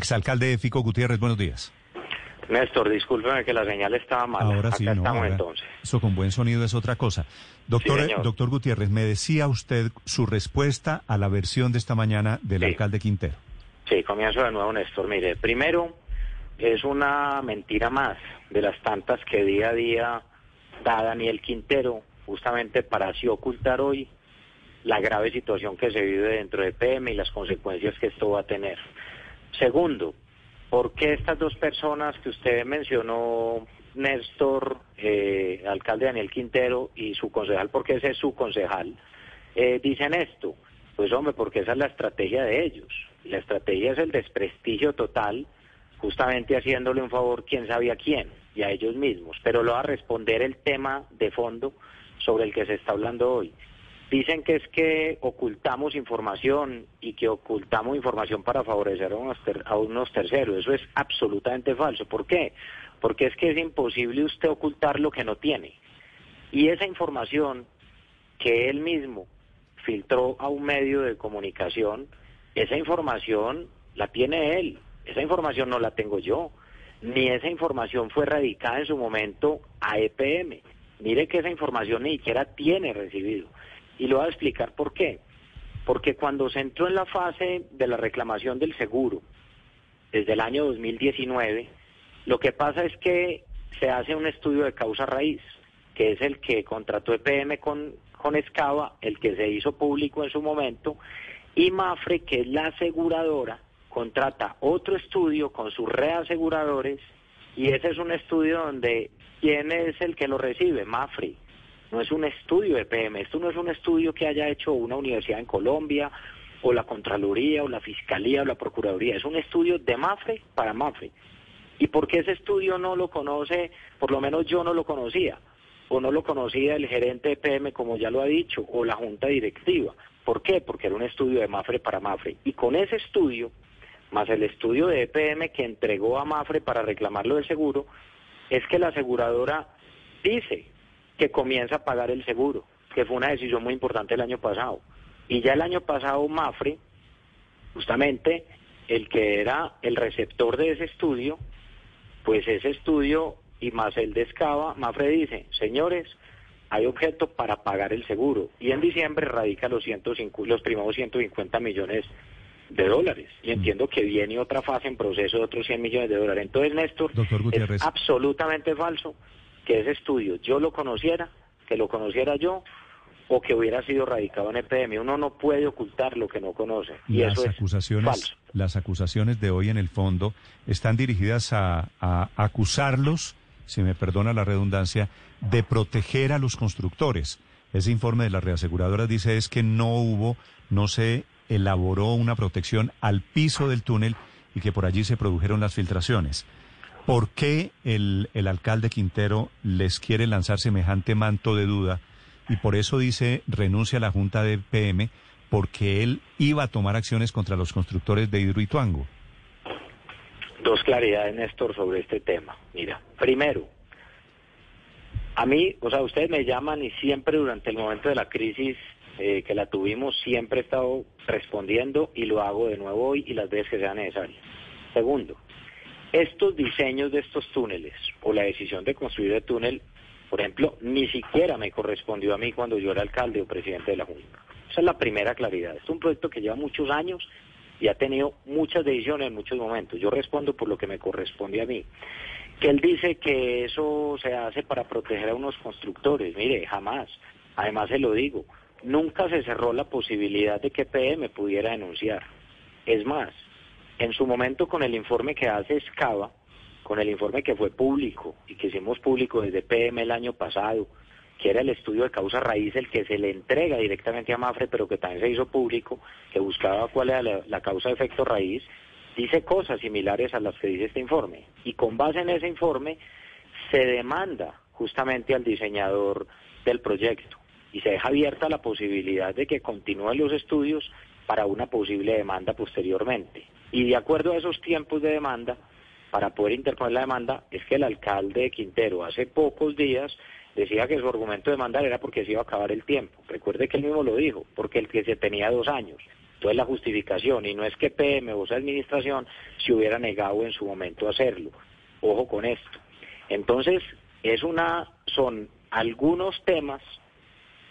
Exalcalde de Fico Gutiérrez, buenos días. Néstor, discúlpeme que la señal estaba mal. Ahora sí, Acá no, estamos ahora entonces. Eso con buen sonido es otra cosa. Doctor, Sí, doctor Gutiérrez, me decía usted su respuesta a la versión de esta mañana del Sí. alcalde Quintero. Sí, comienzo de nuevo, Néstor. Mire, primero, es una mentira más de las tantas que día a día da Daniel Quintero, justamente para así ocultar hoy la grave situación que se vive dentro de PM y las consecuencias que esto va a tener. Segundo, ¿por qué estas dos personas que usted mencionó, Néstor, eh, alcalde Daniel Quintero y su concejal, porque ese es su concejal, eh, dicen esto? Pues hombre, porque esa es la estrategia de ellos. La estrategia es el desprestigio total, justamente haciéndole un favor quién sabe a quién y a ellos mismos. Pero lo va a responder el tema de fondo sobre el que se está hablando hoy. Dicen que es que ocultamos información y que ocultamos información para favorecer a unos, ter- a unos terceros. Eso es absolutamente falso. ¿Por qué? Porque es que es imposible usted ocultar lo que no tiene. Y esa información que él mismo filtró a un medio de comunicación, esa información la tiene él, esa información no la tengo yo, ni esa información fue radicada en su momento a EPM. Mire que esa información ni siquiera tiene recibido. Y lo voy a explicar por qué. Porque cuando se entró en la fase de la reclamación del seguro, desde el año 2019, lo que pasa es que se hace un estudio de causa raíz, que es el que contrató EPM con, con Escava, el que se hizo público en su momento, y Mafre, que es la aseguradora, contrata otro estudio con sus reaseguradores, y ese es un estudio donde, ¿quién es el que lo recibe? Mafre. No es un estudio de PM, esto no es un estudio que haya hecho una universidad en Colombia, o la Contraloría, o la Fiscalía, o la Procuraduría, es un estudio de Mafre para Mafre. ¿Y por qué ese estudio no lo conoce? Por lo menos yo no lo conocía, o no lo conocía el gerente de PM, como ya lo ha dicho, o la junta directiva. ¿Por qué? Porque era un estudio de Mafre para Mafre. Y con ese estudio, más el estudio de EPM que entregó a Mafre para reclamarlo del seguro, es que la aseguradora dice que comienza a pagar el seguro, que fue una decisión muy importante el año pasado. Y ya el año pasado Mafre, justamente el que era el receptor de ese estudio, pues ese estudio y más el de Escava, Mafre dice, señores, hay objeto para pagar el seguro. Y en diciembre radica los, 105, los primeros 150 millones de dólares. Y entiendo que viene otra fase en proceso de otros 100 millones de dólares. Entonces, Néstor, Doctor Gutiérrez. es absolutamente falso que ese estudio yo lo conociera, que lo conociera yo, o que hubiera sido radicado en EPM. Uno no puede ocultar lo que no conoce. Y las eso es acusaciones, falso. las acusaciones de hoy en el fondo están dirigidas a, a acusarlos, si me perdona la redundancia, de proteger a los constructores. Ese informe de las reaseguradoras dice es que no hubo, no se elaboró una protección al piso del túnel y que por allí se produjeron las filtraciones. ¿Por qué el, el alcalde Quintero les quiere lanzar semejante manto de duda? Y por eso dice renuncia a la Junta de PM, porque él iba a tomar acciones contra los constructores de Hidroituango. Dos claridades, Néstor, sobre este tema. Mira, primero, a mí, o sea, ustedes me llaman y siempre durante el momento de la crisis eh, que la tuvimos, siempre he estado respondiendo y lo hago de nuevo hoy y las veces que sea necesario. Segundo, estos diseños de estos túneles o la decisión de construir el túnel, por ejemplo, ni siquiera me correspondió a mí cuando yo era alcalde o presidente de la Junta. Esa es la primera claridad. Es un proyecto que lleva muchos años y ha tenido muchas decisiones en muchos momentos. Yo respondo por lo que me corresponde a mí. Que él dice que eso se hace para proteger a unos constructores. Mire, jamás. Además se lo digo, nunca se cerró la posibilidad de que PM pudiera denunciar. Es más, en su momento con el informe que hace Escava, con el informe que fue público y que hicimos público desde PM el año pasado, que era el estudio de causa raíz, el que se le entrega directamente a Mafre, pero que también se hizo público, que buscaba cuál era la, la causa de efecto raíz, dice cosas similares a las que dice este informe. Y con base en ese informe se demanda justamente al diseñador del proyecto y se deja abierta la posibilidad de que continúen los estudios para una posible demanda posteriormente. Y de acuerdo a esos tiempos de demanda, para poder interponer la demanda, es que el alcalde de Quintero hace pocos días decía que su argumento de demandar era porque se iba a acabar el tiempo. Recuerde que él mismo lo dijo, porque el que se tenía dos años. Entonces la justificación, y no es que PM o esa administración se hubiera negado en su momento a hacerlo. Ojo con esto. Entonces, es una, son algunos temas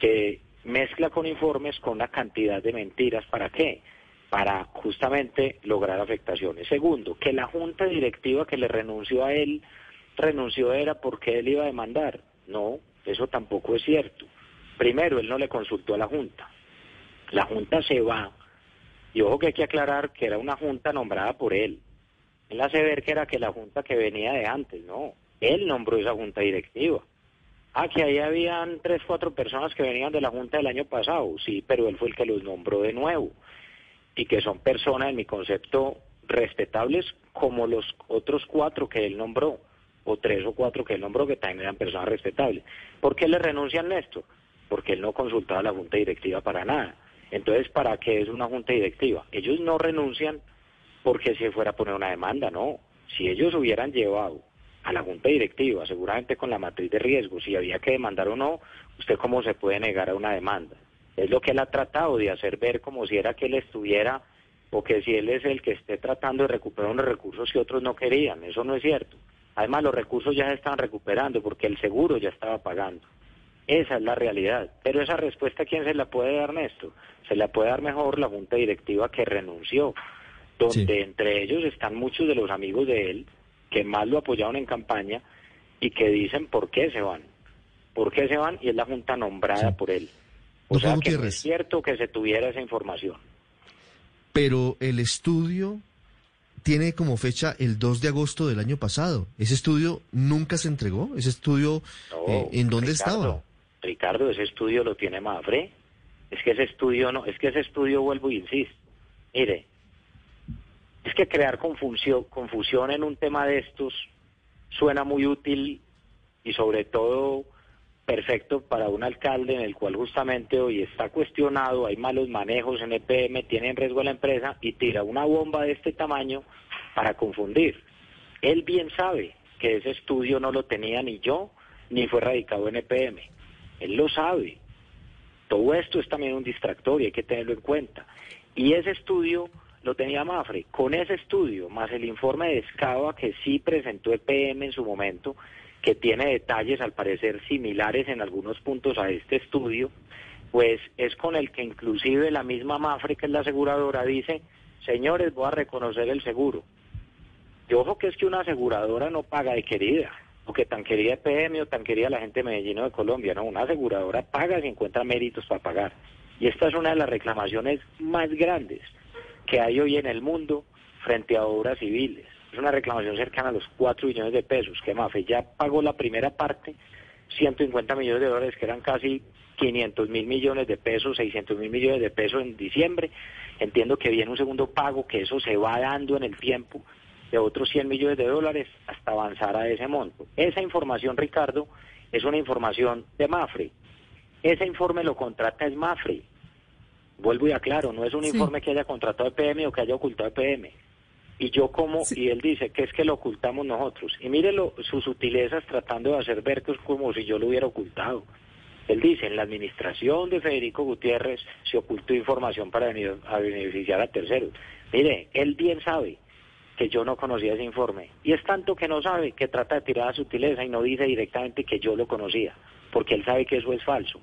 que mezcla con informes con una cantidad de mentiras. ¿Para qué? Para justamente lograr afectaciones. Segundo, que la junta directiva que le renunció a él, renunció era porque él iba a demandar. No, eso tampoco es cierto. Primero, él no le consultó a la junta. La junta se va. Y ojo que hay que aclarar que era una junta nombrada por él. Él hace ver que era que la junta que venía de antes, no. Él nombró esa junta directiva. Ah, que ahí habían tres, cuatro personas que venían de la Junta del año pasado, sí, pero él fue el que los nombró de nuevo. Y que son personas, en mi concepto, respetables como los otros cuatro que él nombró, o tres o cuatro que él nombró, que también eran personas respetables. ¿Por qué le renuncian esto? Porque él no consultaba a la Junta Directiva para nada. Entonces, ¿para qué es una Junta Directiva? Ellos no renuncian porque se fuera a poner una demanda, no. Si ellos hubieran llevado a la Junta Directiva, seguramente con la matriz de riesgo, si había que demandar o no, usted cómo se puede negar a una demanda. Es lo que él ha tratado de hacer ver como si era que él estuviera o que si él es el que esté tratando de recuperar unos recursos que otros no querían. Eso no es cierto. Además, los recursos ya se están recuperando porque el seguro ya estaba pagando. Esa es la realidad. Pero esa respuesta, ¿quién se la puede dar, Néstor? Se la puede dar mejor la Junta Directiva que renunció, donde entre ellos están muchos de los amigos de él, que más lo apoyaron en campaña y que dicen por qué se van. ¿Por qué se van? Y es la junta nombrada por él. O sea que es cierto que se tuviera esa información. Pero el estudio tiene como fecha el 2 de agosto del año pasado. ¿Ese estudio nunca se entregó? ¿Ese estudio eh, en dónde estaba? Ricardo, ese estudio lo tiene Mafre. Es que ese estudio no, es que ese estudio vuelvo y insisto. Mire, es que crear confusión, confusión en un tema de estos suena muy útil y sobre todo perfecto para un alcalde en el cual justamente hoy está cuestionado, hay malos manejos en EPM, tiene en riesgo a la empresa y tira una bomba de este tamaño para confundir. Él bien sabe que ese estudio no lo tenía ni yo, ni fue radicado en EPM. Él lo sabe. Todo esto es también un distractor y hay que tenerlo en cuenta. Y ese estudio lo tenía Mafre. Con ese estudio, más el informe de Escava que sí presentó EPM en su momento, que tiene detalles al parecer similares en algunos puntos a este estudio, pues es con el que inclusive la misma Mafre, que es la aseguradora, dice, señores, voy a reconocer el seguro. Yo ojo que es que una aseguradora no paga de querida, o que tan querida EPM o tan querida la gente de Medellín o de Colombia, no, una aseguradora paga si encuentra méritos para pagar. Y esta es una de las reclamaciones más grandes que hay hoy en el mundo frente a obras civiles. Es una reclamación cercana a los 4 millones de pesos, que Mafe ya pagó la primera parte, 150 millones de dólares, que eran casi 500 mil millones de pesos, 600 mil millones de pesos en diciembre. Entiendo que viene un segundo pago, que eso se va dando en el tiempo de otros 100 millones de dólares hasta avanzar a ese monto. Esa información, Ricardo, es una información de Mafre. Ese informe lo contrata es Mafre. Vuelvo y aclaro, no es un informe que haya contratado EPM o que haya ocultado EPM. Y yo como, y él dice que es que lo ocultamos nosotros. Y mírelo, sus sutilezas tratando de hacer ver que es como si yo lo hubiera ocultado. Él dice, en la administración de Federico Gutiérrez se ocultó información para beneficiar a terceros. Mire, él bien sabe que yo no conocía ese informe. Y es tanto que no sabe que trata de tirar a sutileza y no dice directamente que yo lo conocía, porque él sabe que eso es falso.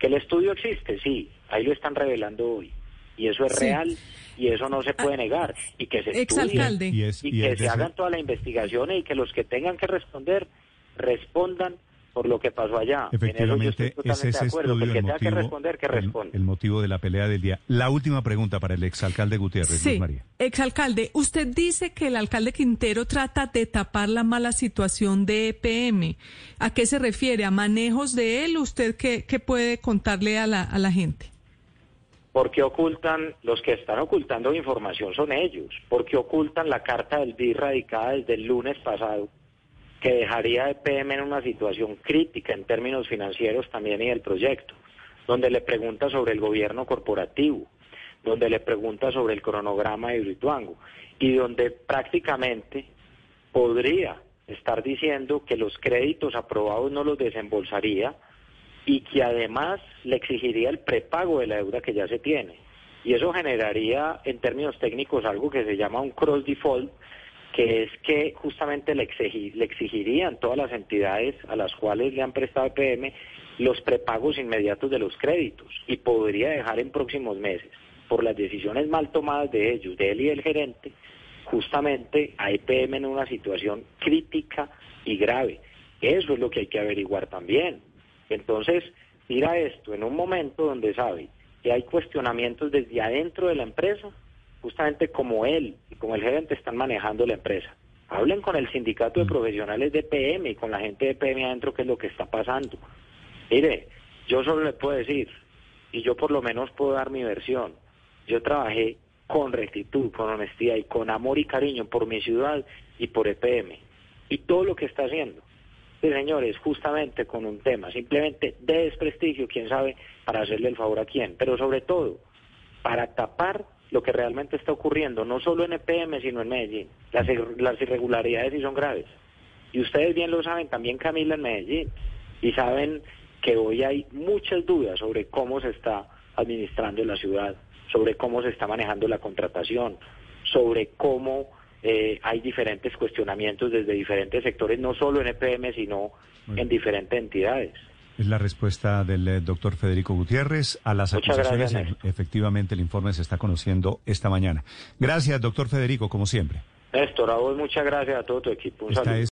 Que el estudio existe, sí, ahí lo están revelando hoy. Y eso es real y eso no se puede ah, negar. Y que se estudie y, que se hagan todas las investigaciones y que los que tengan que responder respondan por lo que pasó allá. Efectivamente, ese es el motivo, que responder, que El, motivo de la pelea del día. La última pregunta para el exalcalde Gutiérrez, sí, María. Exalcalde, usted dice que el alcalde Quintero trata de tapar la mala situación de EPM. ¿A qué se refiere? ¿A manejos de él? ¿Usted qué, qué puede contarle a la, a la gente? Porque ocultan, los que están ocultando información son ellos, porque ocultan la carta del BID radicada desde el lunes pasado que dejaría a EPM en una situación crítica en términos financieros también y del proyecto, donde le pregunta sobre el gobierno corporativo, donde le pregunta sobre el cronograma de Brituango y donde prácticamente podría estar diciendo que los créditos aprobados no los desembolsaría y que además le exigiría el prepago de la deuda que ya se tiene. Y eso generaría en términos técnicos algo que se llama un cross default, que es que justamente le, le exigirían todas las entidades a las cuales le han prestado EPM los prepagos inmediatos de los créditos y podría dejar en próximos meses, por las decisiones mal tomadas de ellos, de él y del gerente, justamente a EPM en una situación crítica y grave. Eso es lo que hay que averiguar también. Entonces, mira esto en un momento donde sabe que hay cuestionamientos desde adentro de la empresa, justamente como él y como el gerente están manejando la empresa. Hablen con el sindicato de mm. profesionales de PM y con la gente de PM adentro qué es lo que está pasando. Mire, yo solo le puedo decir, y yo por lo menos puedo dar mi versión, yo trabajé con rectitud, con honestidad y con amor y cariño por mi ciudad y por EPM. Y todo lo que está haciendo, sí, señores, justamente con un tema, simplemente de desprestigio, quién sabe, para hacerle el favor a quién, pero sobre todo para tapar lo que realmente está ocurriendo, no solo en EPM, sino en Medellín. Las, las irregularidades sí son graves. Y ustedes bien lo saben, también Camila en Medellín. Y saben que hoy hay muchas dudas sobre cómo se está administrando la ciudad, sobre cómo se está manejando la contratación, sobre cómo eh, hay diferentes cuestionamientos desde diferentes sectores, no solo en EPM, sino en diferentes entidades. Es la respuesta del eh, doctor Federico Gutiérrez a las acusaciones. Efectivamente, el informe se está conociendo esta mañana. Gracias, doctor Federico, como siempre. Néstor, a vos muchas gracias a todo tu equipo. Un saludo.